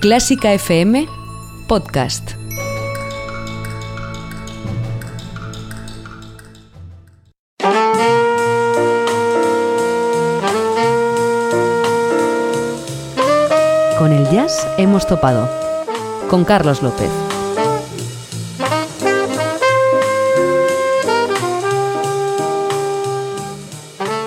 Clásica FM Podcast. Con el jazz hemos topado. Con Carlos López.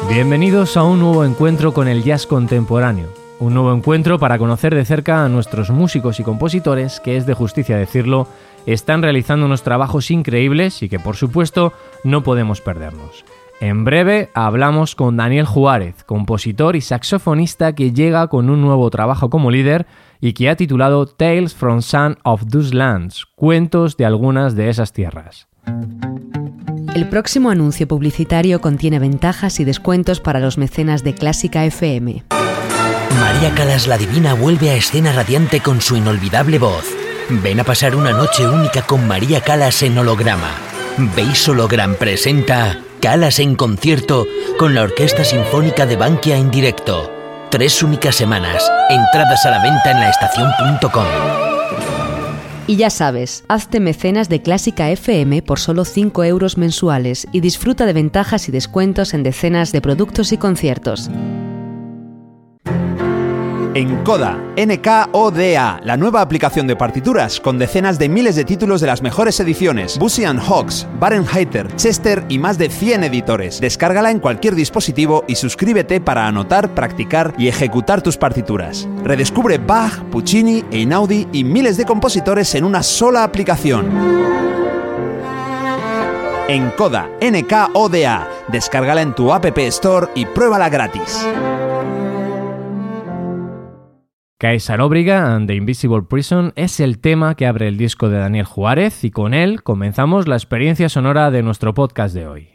Bienvenidos a un nuevo encuentro con el jazz contemporáneo. Un nuevo encuentro para conocer de cerca a nuestros músicos y compositores que es de justicia decirlo, están realizando unos trabajos increíbles y que por supuesto no podemos perdernos. En breve hablamos con Daniel Juárez, compositor y saxofonista que llega con un nuevo trabajo como líder y que ha titulado Tales from Some of Those Lands, cuentos de algunas de esas tierras. El próximo anuncio publicitario contiene ventajas y descuentos para los mecenas de Clásica FM. María Calas la Divina vuelve a escena radiante con su inolvidable voz. Ven a pasar una noche única con María Calas en holograma. Veis Hologram presenta Calas en concierto con la Orquesta Sinfónica de Bankia en directo. Tres únicas semanas. Entradas a la venta en laestacion.com. Y ya sabes, hazte mecenas de Clásica FM por solo 5 euros mensuales y disfruta de ventajas y descuentos en decenas de productos y conciertos. Encoda, N-K-O-D-A, la nueva aplicación de partituras con decenas de miles de títulos de las mejores ediciones, Busy Hawks, Barenheiter, Chester y más de 100 editores. Descárgala en cualquier dispositivo y suscríbete para anotar, practicar y ejecutar tus partituras. Redescubre Bach, Puccini, Einaudi y miles de compositores en una sola aplicación. Encoda, N-K-O-D-A. Descárgala en tu App Store y pruébala gratis. Caesaróbriga and the Invisible Prison es el tema que abre el disco de Daniel Juárez y con él comenzamos la experiencia sonora de nuestro podcast de hoy.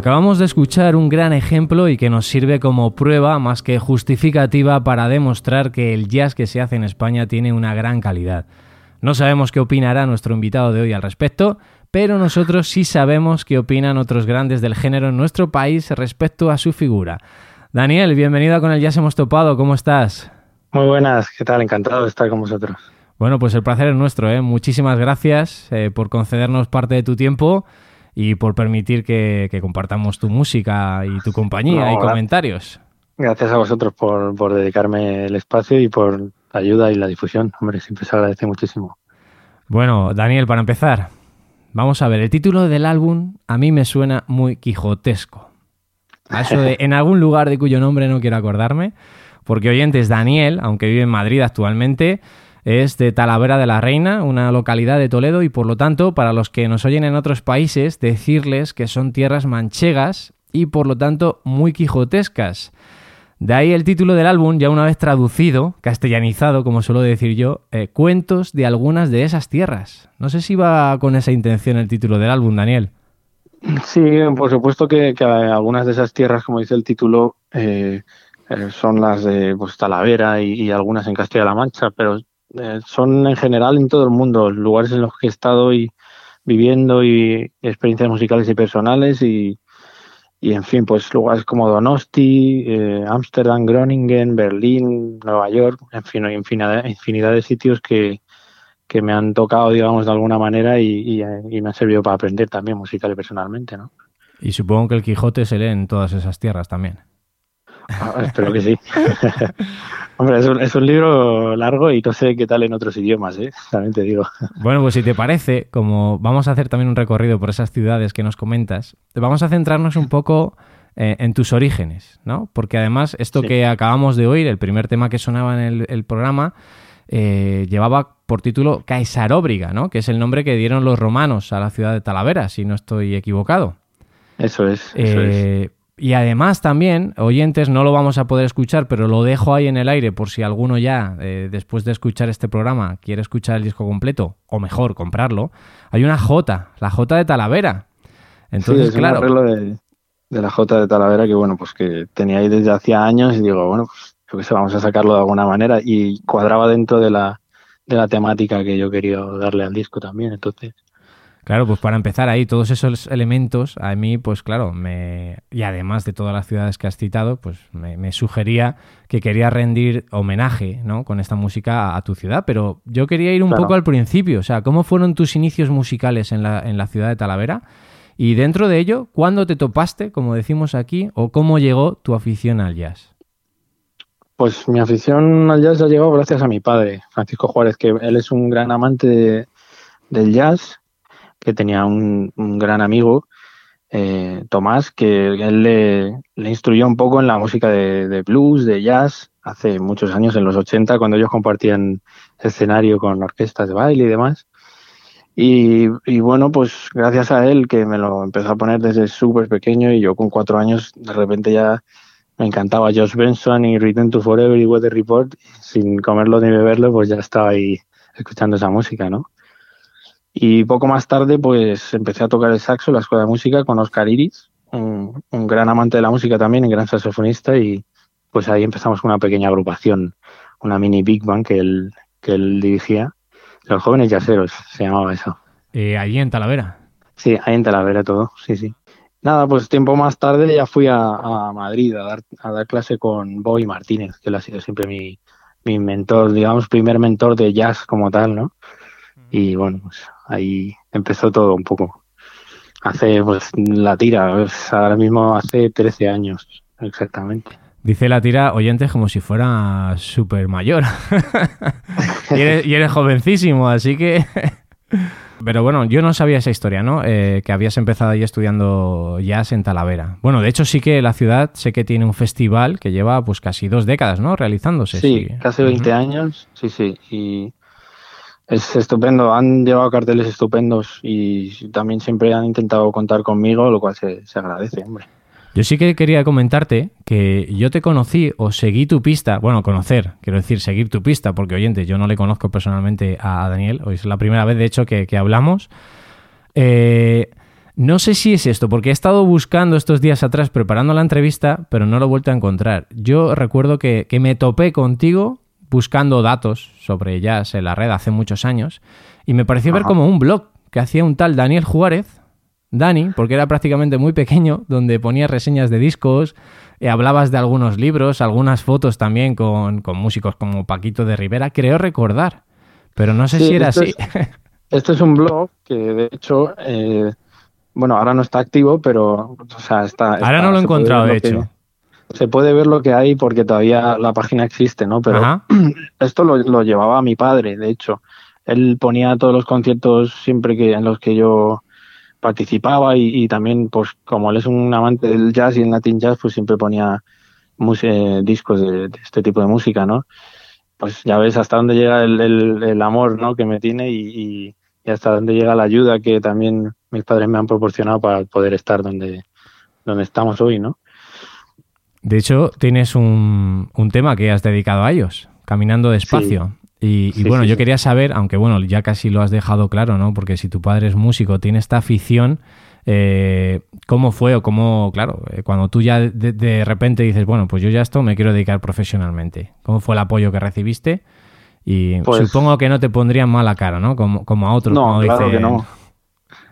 Acabamos de escuchar un gran ejemplo y que nos sirve como prueba más que justificativa para demostrar que el jazz que se hace en España tiene una gran calidad. No sabemos qué opinará nuestro invitado de hoy al respecto, pero nosotros sí sabemos qué opinan otros grandes del género en nuestro país respecto a su figura. Daniel, bienvenido a Con el Jazz Hemos Topado, ¿cómo estás? Muy buenas, ¿qué tal? Encantado de estar con vosotros. Bueno, pues el placer es nuestro, ¿eh? Muchísimas gracias eh, por concedernos parte de tu tiempo y por permitir que, compartamos tu música y tu compañía y comentarios. Gracias a vosotros por, por dedicarme el espacio y por la ayuda y la difusión. Hombre, siempre se agradece muchísimo. Bueno, Daniel, para empezar, vamos a ver, el título del álbum a mí me suena muy quijotesco. eso de en algún lugar de cuyo nombre no quiero acordarme, porque oyentes Daniel, aunque vive en Madrid actualmente, es de Talavera de la Reina, una localidad de Toledo, y por lo tanto, para los que nos oyen en otros países, decirles que son tierras manchegas y por lo tanto muy quijotescas. De ahí el título del álbum, ya una vez traducido, castellanizado, como suelo decir yo, eh, cuentos de algunas de esas tierras. No sé si va con esa intención el título del álbum, Daniel. Sí, por supuesto que, algunas de esas tierras, como dice el título, eh, eh, son las de pues, Talavera y, y, algunas en Castilla-La Mancha, pero eh, son en general en todo el mundo, lugares en los que he estado y viviendo y experiencias musicales y personales y, y en fin, pues lugares como Donosti, eh, Ámsterdam, Groningen, Berlín, Nueva York, en fin, hay infinidad, infinidad de sitios que, que me han tocado, digamos, de alguna manera y, y, me han servido para aprender también musical y personalmente, ¿no? Y supongo que el Quijote se lee en todas esas tierras también. Ah, espero que sí. Hombre, es un, libro largo y no sé qué tal en otros idiomas, ¿eh? También te digo. Bueno, pues si te parece, como vamos a hacer también un recorrido por esas ciudades que nos comentas, vamos a centrarnos un poco eh, en tus orígenes, ¿no? Porque además esto que acabamos de oír, el primer tema que sonaba en el, programa, eh, llevaba por título Caesaróbriga, ¿no? Que es el nombre que dieron los romanos a la ciudad de Talavera, si no estoy equivocado. Eso es. Eso es. Y además también, oyentes, no lo vamos a poder escuchar, pero lo dejo ahí en el aire por si alguno ya, eh, después de escuchar este programa, quiere escuchar el disco completo, o mejor, comprarlo. Hay una J, la J de Talavera. Entonces, es claro. Un arreglo de, la J de Talavera que, bueno, pues que tenía ahí desde hacía años y digo, bueno, pues que vamos a sacarlo de alguna manera y cuadraba dentro de la, de la temática que yo quería darle al disco también. Entonces, Claro, pues para empezar ahí, todos esos elementos, a mí, pues claro, me, y además de todas las ciudades que has citado, pues me, sugería que quería rendir homenaje, ¿no? Con esta música a, tu ciudad, pero yo quería ir un poco al principio, o sea, ¿cómo fueron tus inicios musicales en la, en la ciudad de Talavera? Y dentro de ello, ¿cuándo te topaste, como decimos aquí, o cómo llegó tu afición al jazz? Pues mi afición al jazz ha llegado gracias a mi padre, Francisco Juárez, que él es un gran amante del jazz que tenía un, gran amigo, eh, Tomás, que él le, instruyó un poco en la música de, blues, de jazz, hace muchos años, en los 80, cuando ellos compartían escenario con orquestas de baile y demás. Y, bueno, pues gracias a él, que me lo empezó a poner desde súper pequeño y yo con cuatro años, de repente ya me encantaba Josh Benson y Return to Forever y Weather Report, sin comerlo ni beberlo, pues ya estaba ahí escuchando esa música, ¿no? Y poco más tarde, pues empecé a tocar el saxo en la escuela de música con Oscar Iris, un, gran amante de la música también, un gran saxofonista, y pues ahí empezamos con una pequeña agrupación, una mini Big Bang que él, que él dirigía. Los jóvenes yaceros se llamaba eso. Eh, ¿Allí en Talavera? Sí, ahí en Talavera todo, sí, sí. Nada, pues tiempo más tarde ya fui a, Madrid a dar, a dar clase con Bobby Martínez, que él ha sido siempre mi, mi mentor, digamos, primer mentor de jazz como tal, ¿no? Y bueno, pues ahí empezó todo un poco. Hace pues la tira, pues, ahora mismo hace 13 años exactamente. Dice la tira oyentes como si fuera súper mayor. y, eres, jovencísimo, así que... Pero bueno, yo no sabía esa historia, ¿no? Eh, que habías empezado ahí estudiando jazz en Talavera. Bueno, de hecho sí que la ciudad sé que tiene un festival que lleva pues casi dos décadas, ¿no? Realizándose. Sí, casi 20 años, sí, sí. Y es estupendo, han llevado carteles estupendos y también siempre han intentado contar conmigo, lo cual se, agradece, hombre. Yo sí que quería comentarte que yo te conocí o seguí tu pista, bueno, conocer, quiero decir, seguir tu pista, porque oyente, yo no le conozco personalmente a Daniel, hoy es la primera vez de hecho que, hablamos. Eh, No sé si es esto, porque he estado buscando estos días atrás preparando la entrevista, pero no lo he vuelto a encontrar. Yo recuerdo que, me topé contigo buscando datos sobre jazz en la red hace muchos años y me pareció ver como un blog que hacía un tal Daniel Juárez, Dani, porque era prácticamente muy pequeño, donde ponía reseñas de discos, eh, hablabas de algunos libros, algunas fotos también con, músicos como Paquito de Rivera, creo recordar, pero no sé si era así. este es un blog que de hecho... Eh, bueno, ahora no está activo, pero o sea, está. Ahora no lo he encontrado, de hecho. Se puede ver lo que hay porque todavía la página existe, ¿no? Pero esto lo, llevaba mi padre, de hecho. Él ponía todos los conciertos siempre que en los que yo participaba y, también, pues, como él es un amante del jazz y el Latin jazz, pues siempre ponía discos de, este tipo de música, ¿no? Pues ya ves hasta dónde llega el, amor, ¿no? Que me tiene y y hasta dónde llega la ayuda que también mis padres me han proporcionado para poder estar donde, donde estamos hoy, ¿no? De hecho, tienes un, un tema que has dedicado a ellos, Caminando despacio. Y, bueno, yo quería saber, aunque bueno, ya casi lo has dejado claro, ¿no? Porque si tu padre es músico, tiene esta afición, eh, ¿cómo fue o cómo, claro, eh, cuando tú ya de, de, repente dices, bueno, pues yo ya esto me quiero dedicar profesionalmente? ¿Cómo fue el apoyo que recibiste? Y pues supongo que no te pondrían mala cara, ¿no? Como, como a otros. No, claro que no.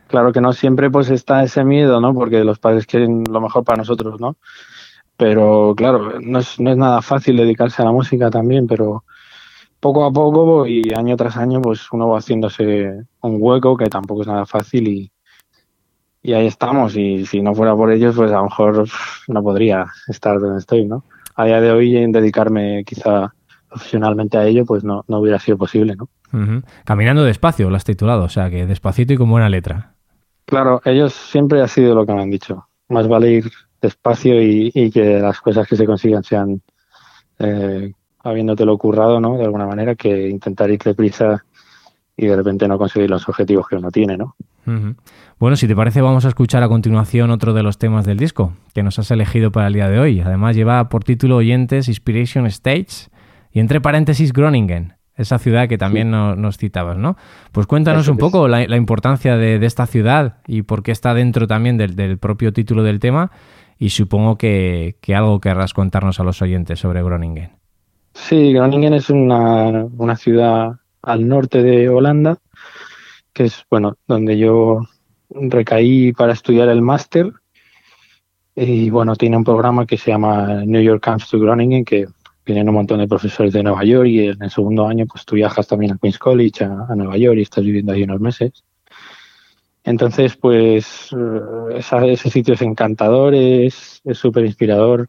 Claro que no, siempre pues está ese miedo, ¿no? Porque los padres quieren lo mejor para nosotros, ¿no? Pero claro, no es, no es nada fácil dedicarse a la música también, pero poco a poco y año tras año pues uno va haciéndose un hueco que tampoco es nada fácil y, y ahí estamos y si no fuera por ellos pues a lo mejor no podría estar donde estoy, ¿no? A día de hoy en dedicarme quizá profesionalmente a ello, pues no, no hubiera sido posible, ¿no? Caminando despacio, lo has titulado, o sea que despacito y con buena letra. Claro, ellos siempre ha sido lo que me han dicho. Más vale ir despacio y, que las cosas que se consigan sean eh, habiéndotelo currado, ¿no? De alguna manera, que intentar ir deprisa y de repente no conseguir los objetivos que uno tiene, ¿no? Bueno, si te parece, vamos a escuchar a continuación otro de los temas del disco que nos has elegido para el día de hoy. Además, lleva por título Oyentes Inspiration Stage y entre paréntesis Groningen, esa ciudad que también nos citabas, ¿no? Pues cuéntanos un poco la, importancia de, esta ciudad y por qué está dentro también del, propio título del tema y supongo que, algo querrás contarnos a los oyentes sobre Groningen. Sí, Groningen es una, una ciudad al norte de Holanda, que es, bueno, donde yo recaí para estudiar el máster y bueno, tiene un programa que se llama New York Camps to Groningen, que vienen un montón de profesores de Nueva York y en el segundo año pues tú viajas también a Queens College, a, Nueva York y estás viviendo ahí unos meses. Entonces, pues eh, ese sitio es encantador, es súper inspirador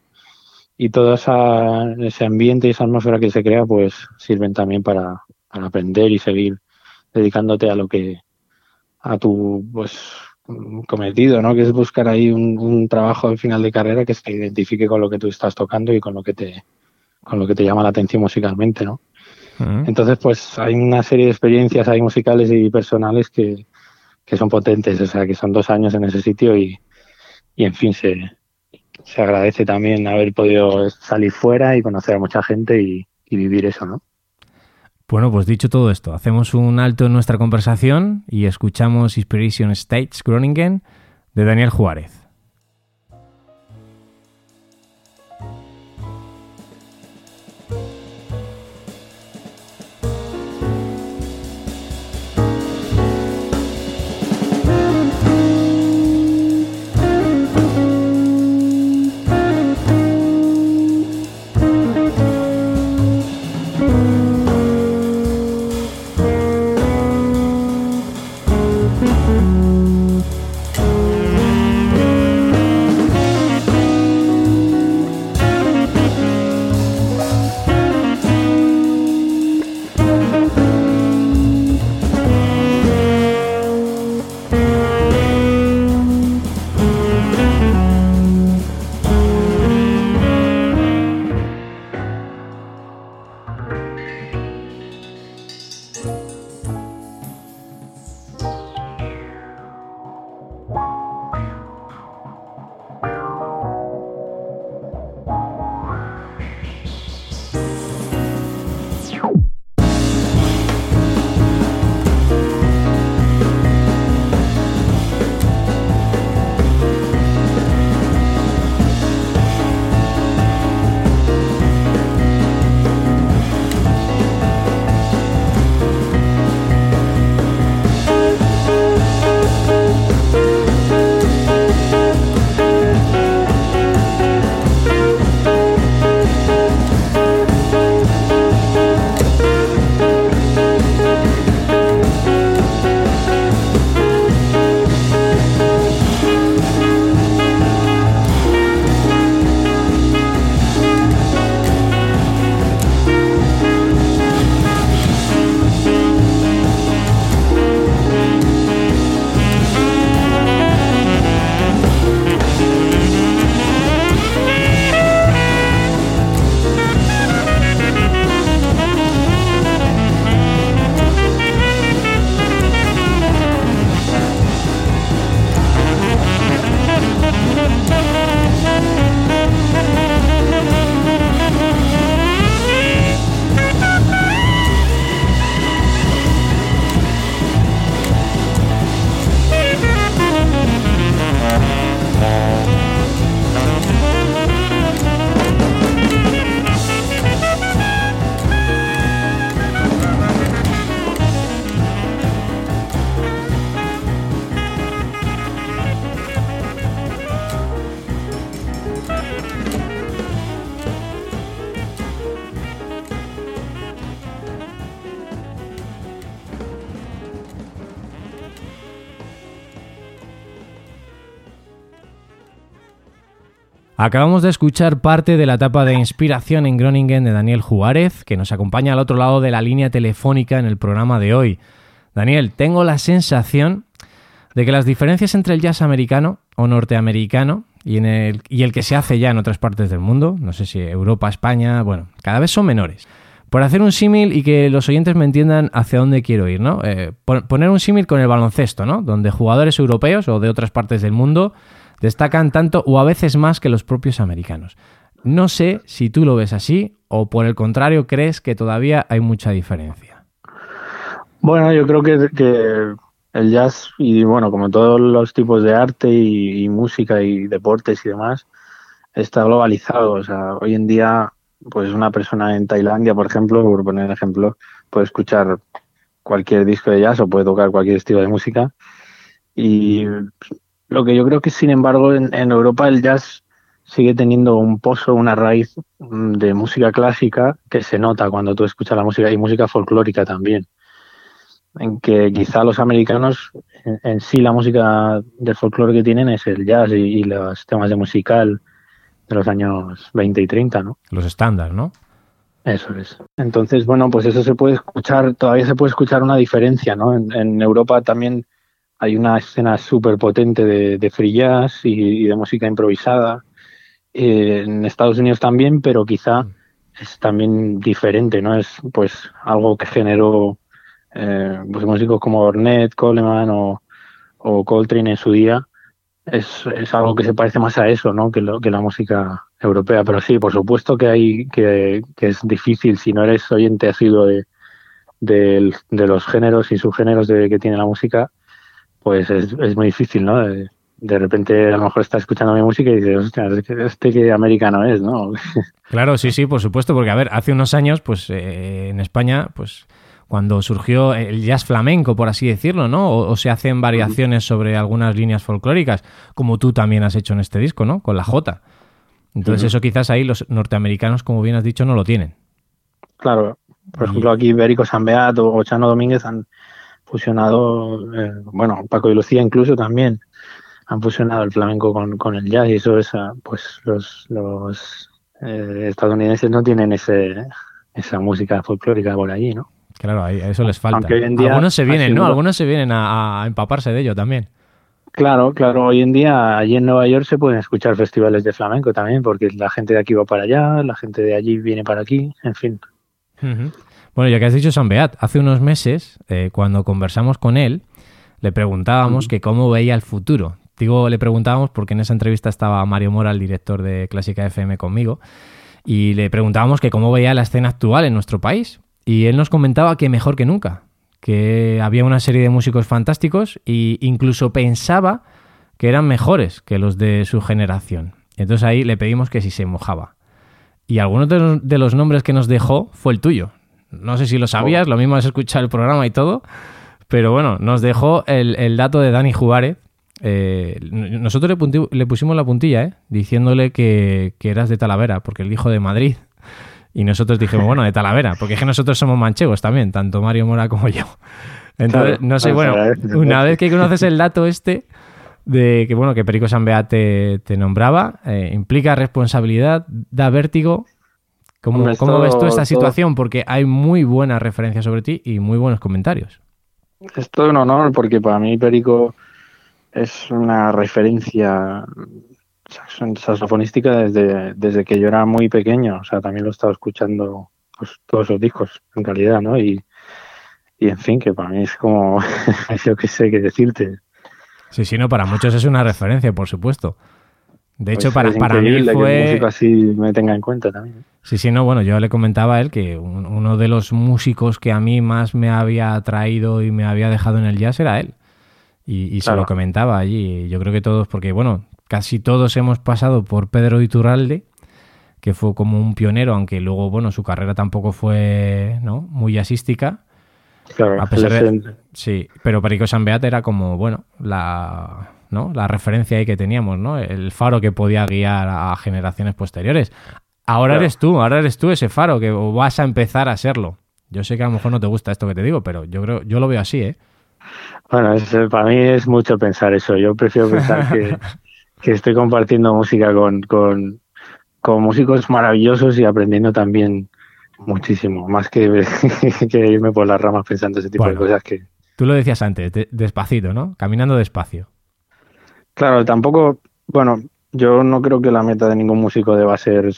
y todo ese ambiente y esa atmósfera que se crea pues sirven también para, aprender y seguir dedicándote a lo que, a tu pues cometido, ¿no? Que es buscar ahí un, un trabajo al final de carrera que se identifique con lo que tú estás tocando y con lo que te, con lo que te llama la atención musicalmente, ¿no? Entonces, pues hay una serie de experiencias ahí musicales y personales que, son potentes, o sea, que son dos años en ese sitio y, y en fin, se, se agradece también haber podido salir fuera y conocer a mucha gente y, y vivir eso, ¿no? Bueno, pues dicho todo esto, hacemos un alto en nuestra conversación y escuchamos Inspiration States Groningen de Daniel Juárez. Acabamos de escuchar parte de la etapa de inspiración en Groningen de Daniel Juárez, que nos acompaña al otro lado de la línea telefónica en el programa de hoy. Daniel, tengo la sensación de que las diferencias entre el jazz americano o norteamericano y, el que se hace ya en otras partes del mundo, no sé si Europa, España, bueno, cada vez son menores. Por hacer un símil y que los oyentes me entiendan hacia dónde quiero ir, ¿no? Eh, poner un símil con el baloncesto, ¿no? Donde jugadores europeos o de otras partes del mundo destacan tanto o a veces más que los propios americanos. No sé si tú lo ves así o por el contrario crees que todavía hay mucha diferencia. Bueno, yo creo que, el jazz y bueno, como todos los tipos de arte y, música y deportes y demás, está globalizado. O sea, hoy en día pues una persona en Tailandia, por ejemplo, por poner ejemplo, puede escuchar cualquier disco de jazz o puede tocar cualquier estilo de música. Y lo que yo creo que, sin embargo, en, Europa el jazz sigue teniendo un pozo, una raíz mm, de música clásica que se nota cuando tú escuchas la música y música folclórica también. En que quizá los americanos en, sí la música del folclore que tienen es el jazz y, y los temas de musical de los años 20 y 30, ¿no? Los estándares, ¿no? Eso es. Entonces, bueno, pues eso se puede escuchar, todavía se puede escuchar una diferencia, ¿no? En, Europa también hay una escena súper potente de, free jazz y, de música improvisada. Eh, en Estados Unidos también, pero quizá mm. es también diferente, ¿no? Es pues algo que generó eh, pues, músicos como Ornette, Coleman o, o Coltrane en su día es, es, algo que se parece más a eso, ¿no? Que, lo, que la música europea. Pero sí, por supuesto que hay que, que es difícil si no eres oyente asiduo de, de, de los géneros y subgéneros de, que tiene la música, pues es, es muy difícil, ¿no? De, de, repente a lo mejor estás escuchando mi música y dices, hostia, este que americano es, ¿no? Claro, sí, sí, por supuesto, porque a ver, hace unos años, pues eh, en España, pues cuando surgió el jazz flamenco, por así decirlo, ¿no? O, se hacen variaciones sobre algunas líneas folclóricas, como tú también has hecho en este disco, ¿no? Con la J. Entonces eso quizás ahí los norteamericanos, como bien has dicho, no lo tienen. Claro. Por ejemplo, aquí Bérico Sanbeat o Chano Domínguez han fusionado, eh, bueno, Paco y Lucía incluso también han fusionado el flamenco con, el jazz y eso es, ah, pues los, los eh, estadounidenses no tienen ese, esa música folclórica por allí, ¿no? Claro, a eso les falta. Algunos se vienen, ¿no? Algunos se vienen a, empaparse de ello también. Claro, claro. Hoy en día, allí en Nueva York se pueden escuchar festivales de flamenco también, porque la gente de aquí va para allá, la gente de allí viene para aquí, en fin. Bueno, ya que has dicho San Beat, hace unos meses, eh, cuando conversamos con él, le preguntábamos que cómo veía el futuro. Digo, le preguntábamos porque en esa entrevista estaba Mario Mora, el director de Clásica FM, conmigo, y le preguntábamos que cómo veía la escena actual en nuestro país, y él nos comentaba que mejor que nunca, que había una serie de músicos fantásticos e incluso pensaba que eran mejores que los de su generación. Entonces ahí le pedimos que si se mojaba. Y alguno de los nombres que nos dejó fue el tuyo. No sé si lo sabías, lo mismo has escuchado el programa y todo, pero bueno, nos dejó el, dato de Dani Juárez. Eh, nosotros le, pusimos la puntilla, ¿eh? diciéndole que, que eras de Talavera, porque el hijo de Madrid. Y nosotros dijimos, bueno, de Talavera, porque es que nosotros somos manchegos también, tanto Mario Mora como yo. Entonces, no sé, bueno, una vez que conoces el dato este de que, bueno, que Perico Sanbea te, te nombraba, eh, implica responsabilidad, da vértigo. ¿Cómo, ves tú esta situación? Porque hay muy buenas referencias sobre ti y muy buenos comentarios. Es todo un honor porque para mí Perico es una referencia saxofonística desde, desde que yo era muy pequeño. O sea, también lo he estado escuchando pues, todos esos discos, en realidad, ¿no? Y, y en fin, que para mí es como, yo qué sé qué decirte. Sí, sí, no, para muchos es una referencia, por supuesto. De hecho, pues para, para mí fue... Que así me tenga en cuenta también. Sí, sí, no, bueno, yo le comentaba a él que uno de los músicos que a mí más me había atraído y me había dejado en el jazz era él. Y, se lo comentaba allí. Yo creo que todos, porque bueno, casi todos hemos pasado por Pedro Iturralde, que fue como un pionero, aunque luego, bueno, su carrera tampoco fue ¿no? muy asística. Claro, a pesar de, sí, pero Perico Sanbeat era como, bueno, la, ¿no? la referencia ahí que teníamos, ¿no? El faro que podía guiar a generaciones posteriores. Ahora eres tú, ahora eres tú ese faro que vas a empezar a serlo. Yo sé que a lo mejor no te gusta esto que te digo, pero yo creo, yo lo veo así, ¿eh? Bueno, para mí es mucho pensar eso. Yo prefiero pensar que, que estoy compartiendo música con, con, con músicos maravillosos y aprendiendo también muchísimo, más que, que irme por las ramas pensando ese tipo de cosas que... Tú lo decías antes, despacito, ¿no? Caminando despacio. Claro, tampoco, bueno, yo no creo que la meta de ningún músico deba ser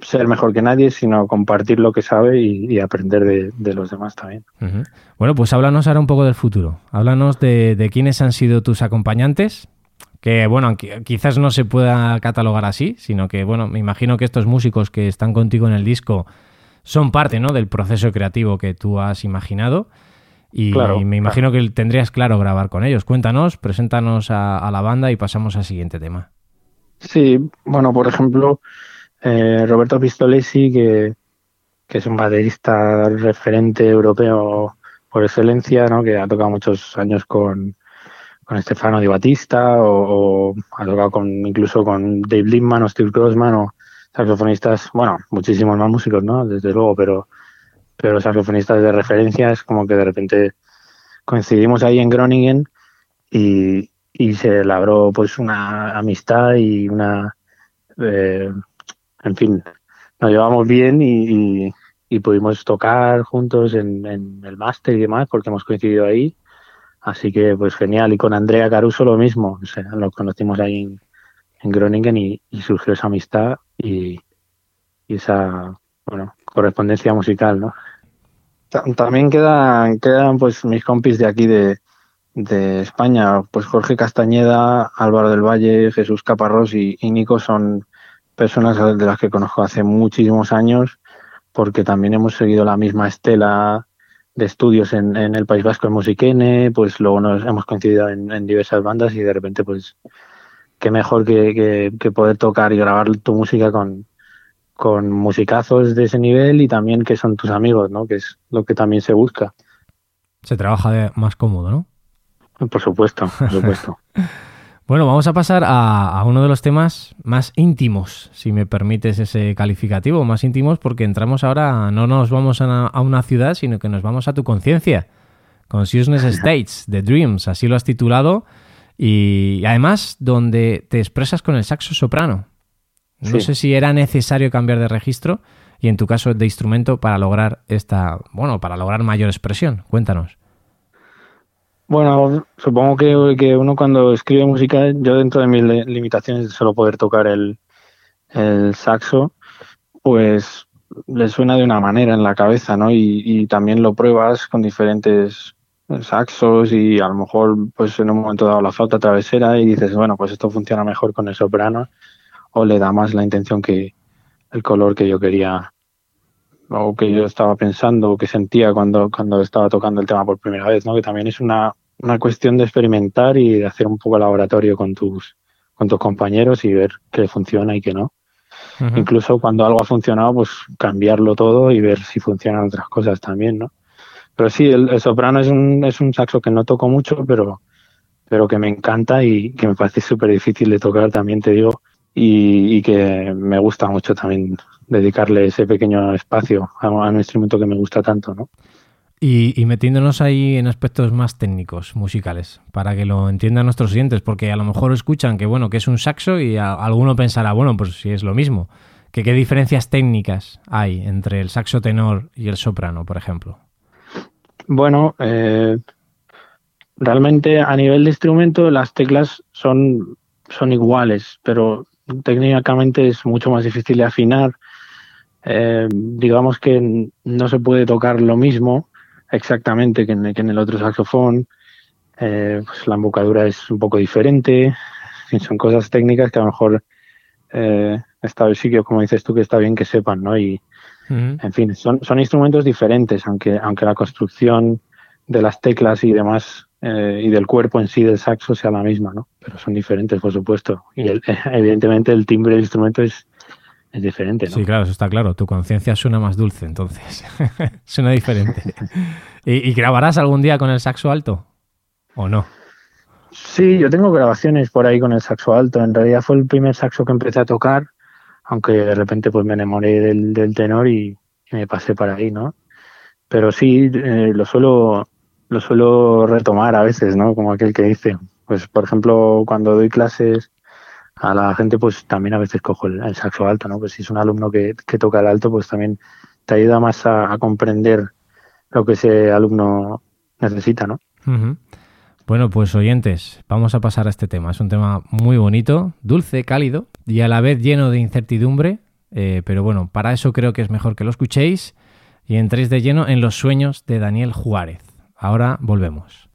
ser mejor que nadie, sino compartir lo que sabe y, aprender de, los demás también. Bueno, pues háblanos ahora un poco del futuro. Háblanos de, de quiénes han sido tus acompañantes, que bueno, quizás no se pueda catalogar así, sino que bueno, me imagino que estos músicos que están contigo en el disco son parte ¿no? del proceso creativo que tú has imaginado. Y, me imagino que tendrías claro grabar con ellos. Cuéntanos, preséntanos a, la banda y pasamos al siguiente tema. Sí, bueno, por ejemplo, eh, Roberto Pistolesi, que, es un baterista referente europeo por excelencia, ¿no? que ha tocado muchos años con, con Stefano Di Battista o, ha tocado con, incluso con Dave Lindman o Steve Grossman o saxofonistas, bueno, muchísimos más músicos, ¿no? Desde luego, pero, pero saxofonistas de referencia es como que de repente coincidimos ahí en Groningen y, y se labró pues una amistad y una, eh, en fin, nos llevamos bien y, y, pudimos tocar juntos en, el máster y demás porque hemos coincidido ahí. Así que pues genial. Y con Andrea Caruso lo mismo. O lo conocimos ahí en Groningen y, surgió esa amistad y, esa bueno correspondencia musical, ¿no? También quedan, quedan pues mis compis de aquí de, de España, pues Jorge Castañeda, Álvaro del Valle, Jesús Caparrós y, Nico son personas de las que conozco hace muchísimos años porque también hemos seguido la misma estela de estudios en, en el País Vasco en Musiquene, pues luego nos hemos coincidido en, en diversas bandas y de repente pues qué mejor que, poder tocar y grabar tu música con, con musicazos de ese nivel y también que son tus amigos, ¿no? Que es lo que también se busca. Se trabaja de más cómodo, ¿no? Por supuesto, por supuesto. bueno, vamos a pasar a, uno de los temas más íntimos, si me permites ese calificativo, más íntimos, porque entramos ahora, no nos vamos a, a una ciudad, sino que nos vamos a tu conciencia. Consciousness States, The Dreams, así lo has titulado. Y además donde te expresas con el saxo soprano. No sé si era necesario cambiar de registro y en tu caso de instrumento para lograr esta, bueno, para lograr mayor expresión. Cuéntanos. Bueno, supongo que, que uno cuando escribe música, yo dentro de mis limitaciones de solo poder tocar el, el saxo, pues le suena de una manera en la cabeza, ¿no? Y, y también lo pruebas con diferentes saxos y a lo mejor pues en un momento dado la falta travesera y dices, bueno, pues esto funciona mejor con el soprano o le da más la intención que el color que yo quería o que yo estaba pensando o que sentía cuando, cuando estaba tocando el tema por primera vez, ¿no? Que también es una, una cuestión de experimentar y de hacer un poco laboratorio con tus, con tus compañeros y ver qué funciona y qué no. Incluso cuando algo ha funcionado, pues cambiarlo todo y ver si funcionan otras cosas también, ¿no? Pero sí, el, soprano es un, es un saxo que no toco mucho, pero, pero que me encanta y que me parece súper difícil de tocar también, te digo, y, que me gusta mucho también dedicarle ese pequeño espacio a, un instrumento que me gusta tanto, ¿no? Y, metiéndonos ahí en aspectos más técnicos, musicales, para que lo entiendan nuestros oyentes, porque a lo mejor escuchan que bueno, que es un saxo y alguno pensará, bueno, pues si es lo mismo. Que qué diferencias técnicas hay entre el saxo tenor y el soprano, por ejemplo. Bueno, eh, realmente a nivel de instrumento las teclas son, son iguales, pero técnicamente es mucho más difícil de afinar. Eh, digamos que no se puede tocar lo mismo exactamente que en, el otro saxofón. Eh, pues la embocadura es un poco diferente. Son cosas técnicas que a lo mejor eh, está el sitio, como dices tú, que está bien que sepan, ¿no? Y, en fin, son, son instrumentos diferentes, aunque, aunque la construcción de las teclas y demás eh, y del cuerpo en sí del saxo sea la misma, ¿no? Pero son diferentes, por supuesto. Y evidentemente el timbre del instrumento es, es diferente, ¿no? Sí, claro, eso está claro. Tu conciencia suena más dulce, entonces. suena diferente. ¿Y, ¿Y, grabarás algún día con el saxo alto? ¿O no? Sí, yo tengo grabaciones por ahí con el saxo alto. En realidad fue el primer saxo que empecé a tocar aunque de repente pues me enamoré del, tenor y, me pasé para ahí, ¿no? Pero sí, eh, lo suelo lo suelo retomar a veces, ¿no? Como aquel que dice, pues por ejemplo, cuando doy clases a la gente pues también a veces cojo el, saxo alto, ¿no? Pues si es un alumno que, toca el alto, pues también te ayuda más a, comprender lo que ese alumno necesita, ¿no? Bueno, pues oyentes, vamos a pasar a este tema. Es un tema muy bonito, dulce, cálido y a la vez lleno de incertidumbre, eh, pero bueno, para eso creo que es mejor que lo escuchéis y entréis de lleno en los sueños de Daniel Juárez. Ahora volvemos.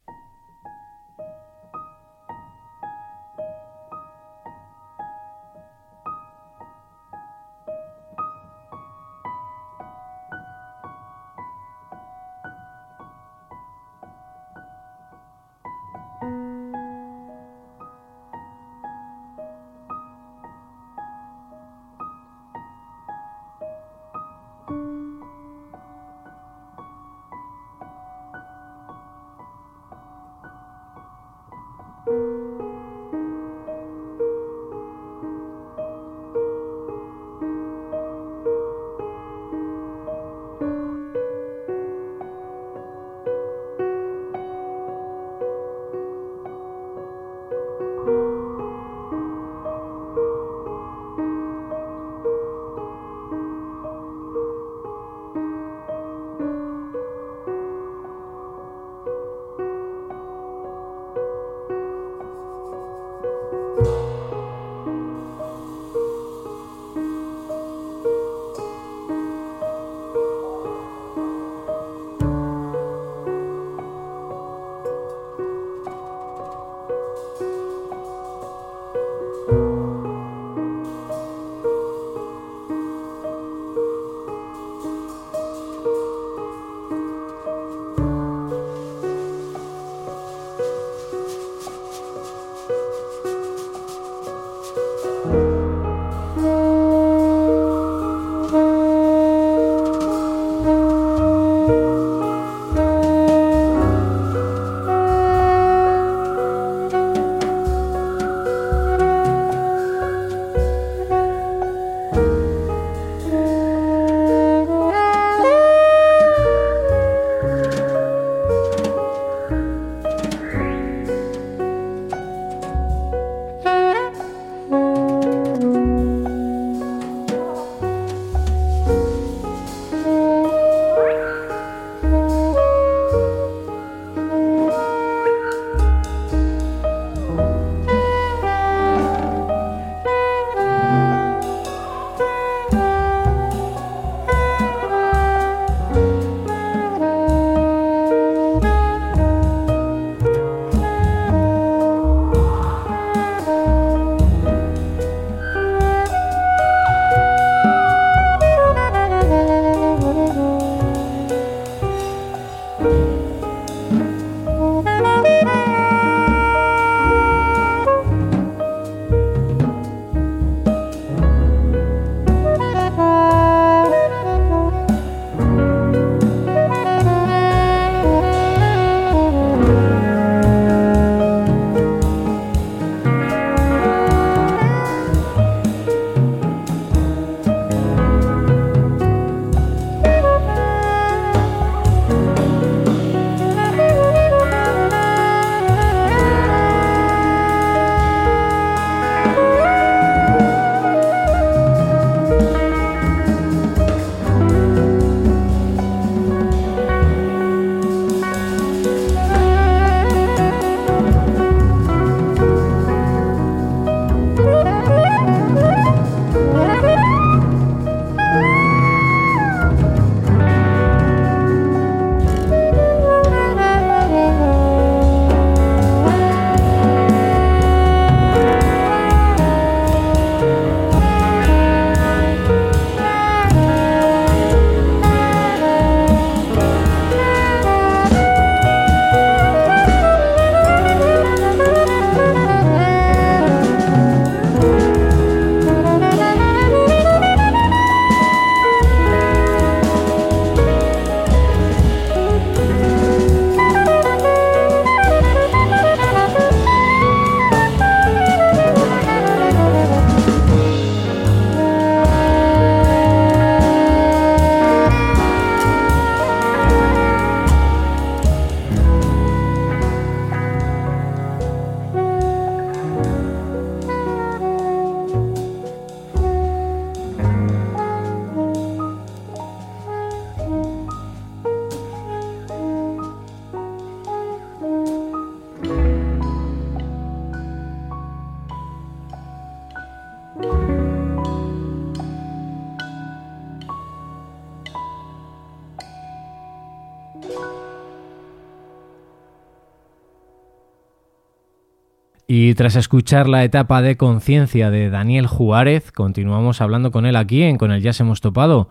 Y tras escuchar la etapa de conciencia de Daniel Juárez, continuamos hablando con él aquí en Con el Jazz Hemos Topado.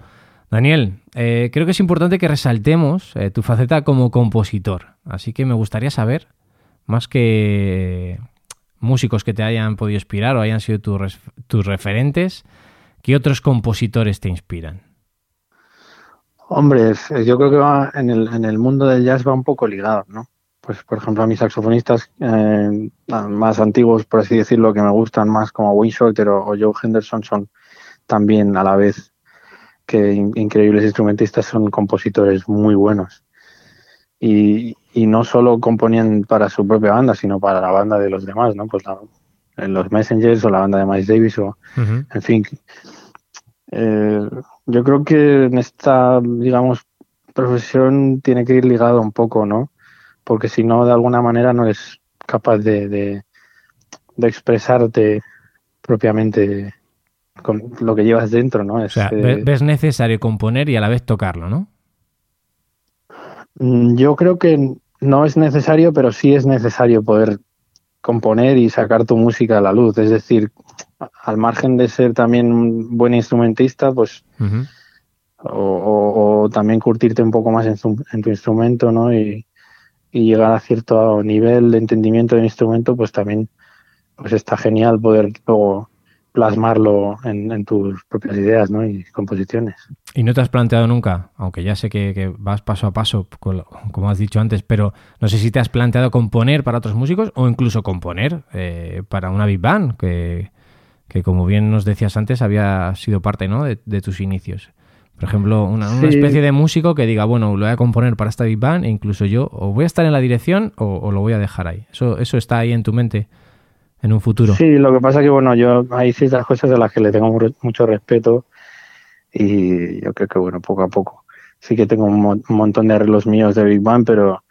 Daniel, eh, creo que es importante que resaltemos eh, tu faceta como compositor, así que me gustaría saber, más que músicos que te hayan podido inspirar o hayan sido tus referentes, ¿qué otros compositores te inspiran? Hombre, yo creo que va en el, en el mundo del jazz va un poco ligado, ¿no? Pues, por ejemplo, a mis saxofonistas eh, más antiguos, por así decirlo, que me gustan más, como Wayne Shorter o Joe Henderson, son también a la vez que increíbles instrumentistas son compositores muy buenos. Y, y, no solo componían para su propia banda, sino para la banda de los demás, ¿no? Pues los Messengers o la banda de Miles Davis o, en fin. Eh, yo creo que en esta, digamos, profesión tiene que ir ligado un poco, ¿no? Porque si no, de alguna manera no eres capaz de, de, de expresarte propiamente con lo que llevas dentro, ¿no? o sea, eh, ves necesario componer y a la vez tocarlo, ¿no? Mm, yo creo que no es necesario, pero sí es necesario poder componer y sacar tu música a la luz. Es decir, al margen de ser también un buen instrumentista, pues, o, también curtirte un poco más en, tu instrumento, ¿no? Y, y, llegar a cierto nivel de entendimiento del instrumento, pues también, pues está genial poder luego plasmarlo en, tus propias ideas ¿no? y composiciones. ¿Y no te has planteado nunca, aunque ya sé que, vas paso a paso, como has dicho antes, pero no sé si te has planteado componer para otros músicos o incluso componer eh, para una big band, que, como bien nos decías antes había sido parte ¿no? de, tus inicios? Por ejemplo, una, especie de músico que diga, bueno, lo voy a componer para esta big band e incluso yo o voy a estar en la dirección o, o lo voy a dejar ahí. ¿Eso, ¿Eso está ahí en tu mente? en un futuro. Sí, lo que pasa es que, bueno, yo hay ciertas cosas de las que le tengo mucho respeto y yo creo que, bueno, poco a poco. Sí que tengo un, montón de arreglos míos de Big Bang, pero,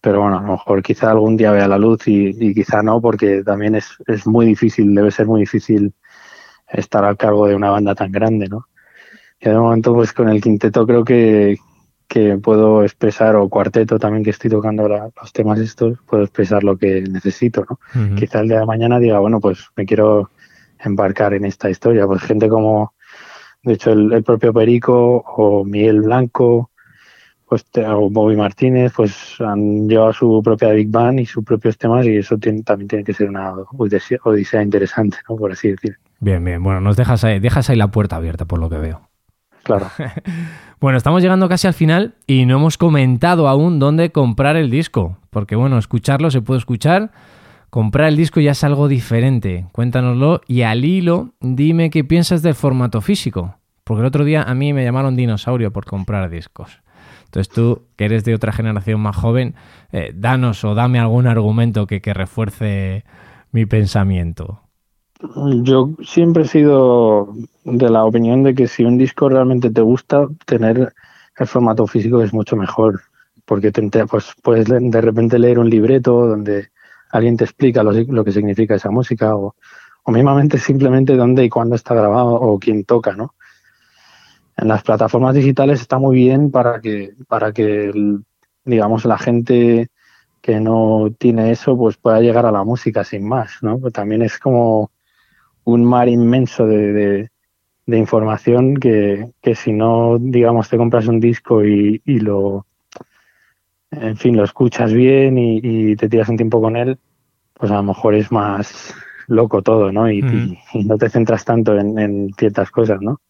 pero bueno, a lo mejor quizá algún día vea la luz y, quizá no, porque también es, es muy difícil, debe ser muy difícil estar al cargo de una banda tan grande, ¿no? Y de momento, pues con el quinteto creo que, que puedo expresar, o cuarteto también que estoy tocando los temas estos, puedo expresar lo que necesito, ¿no? Quizá el día de mañana diga, bueno, pues me quiero embarcar en esta historia. Pues gente como, de hecho, el, propio Perico o Miguel Blanco, pues o Bobby Martínez, pues han llevado su propia Big Band y sus propios temas y eso también tiene que ser una odisea, interesante, ¿no? Por así decir. Bien, bien. Bueno, nos dejas ahí, dejas ahí la puerta abierta por lo que veo. Claro. bueno, estamos llegando casi al final y no hemos comentado aún dónde comprar el disco. Porque bueno, escucharlo se puede escuchar. Comprar el disco ya es algo diferente. Cuéntanoslo y al hilo dime qué piensas del formato físico. Porque el otro día a mí me llamaron dinosaurio por comprar discos. Entonces tú, que eres de otra generación más joven, eh, danos o dame algún argumento que, que refuerce mi pensamiento. Yo siempre he sido de la opinión de que si un disco realmente te gusta, tener el formato físico es mucho mejor, porque te, pues, puedes de repente leer un libreto donde alguien te explica lo, que significa esa música o, o mismamente simplemente dónde y cuándo está grabado o quién toca, ¿no? En las plataformas digitales está muy bien para que, para que digamos, la gente que no tiene eso pues pueda llegar a la música sin más, ¿no? Pues también es como un mar inmenso de, de, información que, que, si no, digamos, te compras un disco y, y lo, en fin, lo escuchas bien y, te tiras un tiempo con él, pues a lo mejor es más loco todo, ¿no? Y, no te centras tanto en, en, ciertas cosas, ¿no?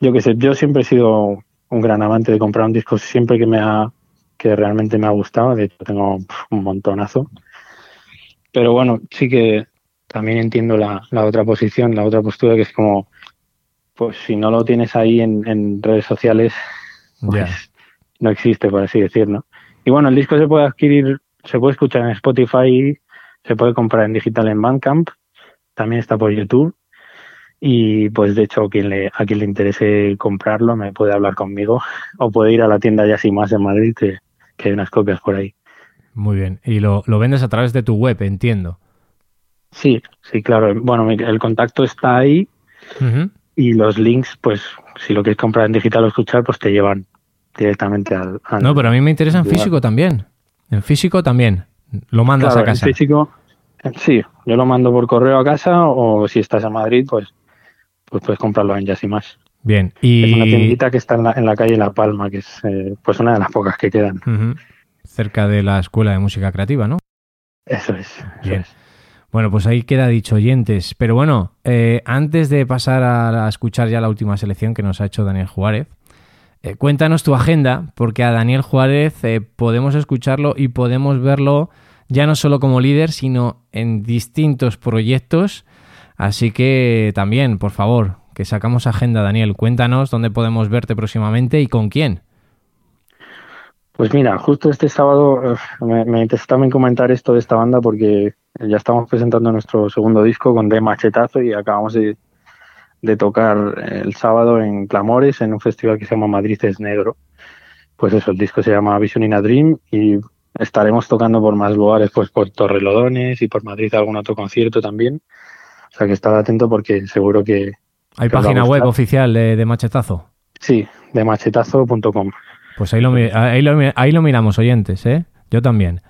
Yo que sé, yo siempre he sido un gran amante de comprar un disco siempre que me ha que realmente me ha gustado, de hecho tengo un montonazo. Pero bueno, sí que también entiendo la, la, otra posición, la otra postura, que es como, pues si no lo tienes ahí en, en redes sociales, pues no existe, por así decirlo. Y bueno, el disco se puede adquirir, se puede escuchar en Spotify, se puede comprar en digital en Bandcamp, también está por YouTube. Y pues de hecho, quien le, a quien le interese comprarlo me puede hablar conmigo o puede ir a la tienda ya sin más en Madrid, que, que hay unas copias por ahí. Muy bien. Y lo, lo vendes a través de tu web, entiendo. Sí, sí, claro. Bueno, el contacto está ahí y los links, pues si lo quieres comprar en digital o escuchar, pues te llevan directamente al... no, pero a mí me interesa en físico también. En físico también. Lo mandas a casa. En físico, Sí, yo lo mando por correo a casa o si estás en Madrid, pues, pues puedes comprarlo en Jazz y más. Bien, y... Es una tiendita que está en la, en la calle La Palma, que es eh, pues una de las pocas que quedan. Cerca de la Escuela de Música Creativa, ¿no? Eso es. eso Bien. es. Bueno, pues ahí queda dicho, oyentes. Pero bueno, eh, antes de pasar a, escuchar ya la última selección que nos ha hecho Daniel Juárez, eh, cuéntanos tu agenda, porque a Daniel Juárez eh, podemos escucharlo y podemos verlo ya no solo como líder, sino en distintos proyectos. Así que también, por favor, que sacamos agenda, Daniel. Cuéntanos dónde podemos verte próximamente y con quién. Pues mira, justo este sábado me, me interesa también comentar esto de esta banda porque ya estamos presentando nuestro segundo disco con De Machetazo y acabamos de, de tocar el sábado en Clamores en un festival que se llama Madrid es Negro. Pues eso, el disco se llama Vision in a Dream y estaremos tocando por más lugares, pues por Torrelodones y por Madrid algún otro concierto también. O sea que estad atento porque seguro que ¿Hay Que página web oficial de, de Machetazo? sí, de machetazo.com. Pues ahí lo, ahí, lo, ahí lo miramos, oyentes, ¿eh? Yo también.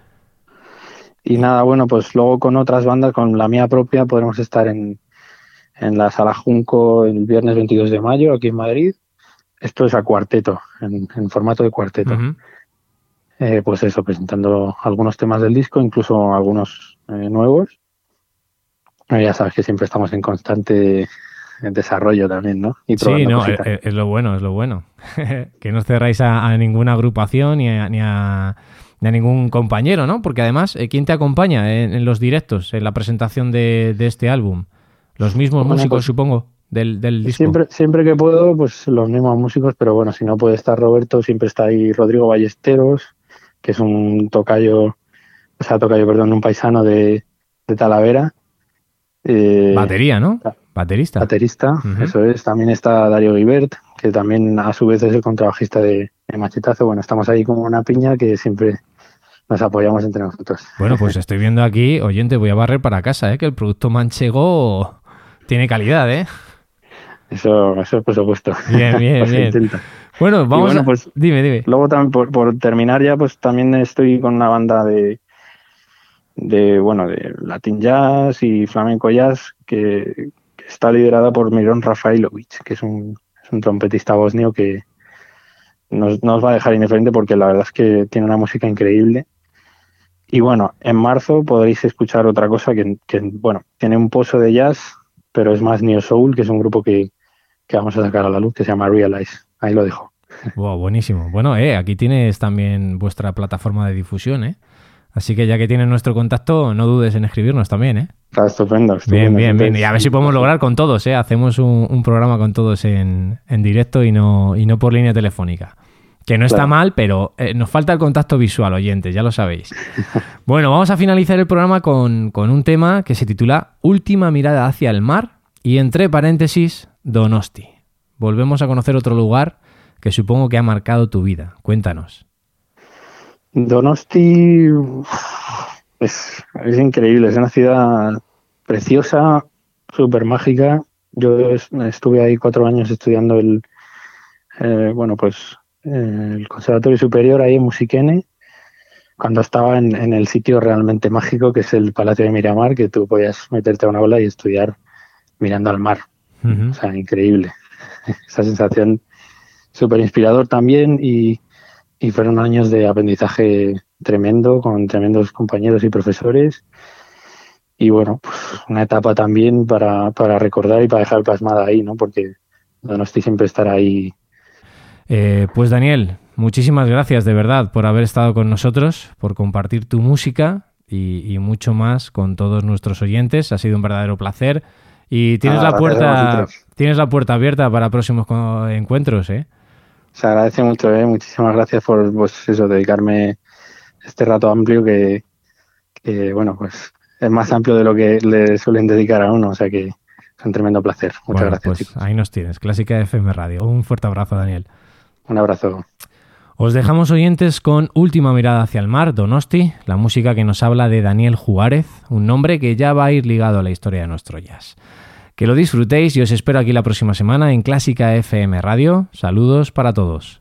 Y nada, bueno, pues luego con otras bandas, con la mía propia, podremos estar en, en la Sala Junco el viernes 22 de mayo, aquí en Madrid. Esto es a cuarteto, en, en formato de cuarteto. Eh, pues eso, presentando algunos temas del disco, incluso algunos eh, nuevos. Ya sabes que siempre estamos en constante desarrollo también, ¿no? Y Sí, no, cositas. es, es lo bueno, es lo bueno. que no os cerráis a, a ninguna agrupación ni a, ni, a, ni a ningún compañero, ¿no? Porque además, eh, ¿quién te acompaña en, en los directos, en la presentación de, de este álbum? Los mismos músicos, pues- supongo, del, del disco. Siempre, siempre que puedo, pues los mismos músicos, pero bueno, si no puede estar Roberto, siempre está ahí Rodrigo Ballesteros, que es un tocayo, o sea, tocayo, perdón, un paisano de, de Talavera. Eh, Batería, ¿no? Baterista. baterista, eso es. También está Dario Guibert, que también a su vez es el contrabajista de, de Machetazo. Bueno, estamos ahí como una piña que siempre nos apoyamos entre nosotros. Bueno, pues estoy viendo aquí, oyente, voy a barrer para casa, ¿eh? Que el producto manchego tiene calidad, ¿eh? Eso, eso por supuesto. Bien, bien, Pues bien. Bueno, vamos bueno, a... pues- Dime, dime. Luego también por, por terminar ya, pues también estoy con una banda de de bueno de Latin Jazz y Flamenco Jazz que está liderada por Miron Rafailovic, que es un, trompetista bosnio que nos, nos va a dejar indiferente porque la verdad es que tiene una música increíble. Y bueno, en marzo podréis escuchar otra cosa que, bueno, tiene un pozo de jazz, pero es más Neo Soul, que es un grupo que, que vamos a sacar a la luz, que se llama Realize. Ahí lo dejo. Wow, buenísimo. Bueno, eh, aquí tienes también vuestra plataforma de difusión, ¿eh? Así que ya que tienes nuestro contacto, no dudes en escribirnos también, ¿eh? Está estupendo. Bien, estupendo. bien, bien. Y a ver si podemos lograr con todos, ¿eh? Hacemos un, un programa con todos en, en directo y no, y no por línea telefónica. Que no está Claro. mal, pero eh, nos falta el contacto visual, oyentes, ya lo sabéis. Bueno, vamos a finalizar el programa con, con un tema que se titula Última mirada hacia el mar y entre paréntesis, Donosti. Volvemos a conocer otro lugar que supongo que ha marcado tu vida. Cuéntanos. Donosti es, es increíble, es una ciudad preciosa, súper mágica. Yo es- estuve ahí cuatro años estudiando el, eh, bueno, pues eh, el Conservatorio Superior ahí en Musiquene, cuando estaba en, en el sitio realmente mágico que es el Palacio de Miramar, que tú podías meterte a una ola y estudiar mirando al mar. O sea, increíble. Esa sensación súper inspirador también y, y fueron años de aprendizaje tremendo con tremendos compañeros y profesores. Y bueno, pues una etapa también para, para recordar y para dejar plasmada ahí, ¿no? Porque Donosti siempre estará ahí. Eh, pues Daniel, muchísimas gracias de verdad por haber estado con nosotros, por compartir tu música y, y mucho más con todos nuestros oyentes. Ha sido un verdadero placer. Y tienes Ah, la puerta, tienes la puerta abierta para próximos encuentros, ¿eh? Se agradece mucho, ¿eh? Muchísimas gracias por, pues eso, dedicarme este rato amplio que, que, bueno, pues es más amplio de lo que le suelen dedicar a uno. O sea que es un tremendo placer. Muchas Bueno, gracias, pues chicos. ahí nos tienes, Clásica FM Radio. Un fuerte abrazo, Daniel. Un abrazo. Os dejamos oyentes con Última mirada hacia el mar, Donosti, la música que nos habla de Daniel Juárez, un nombre que ya va a ir ligado a la historia de nuestro jazz. Que lo disfrutéis y os espero aquí la próxima semana en Clásica FM Radio. Saludos para todos.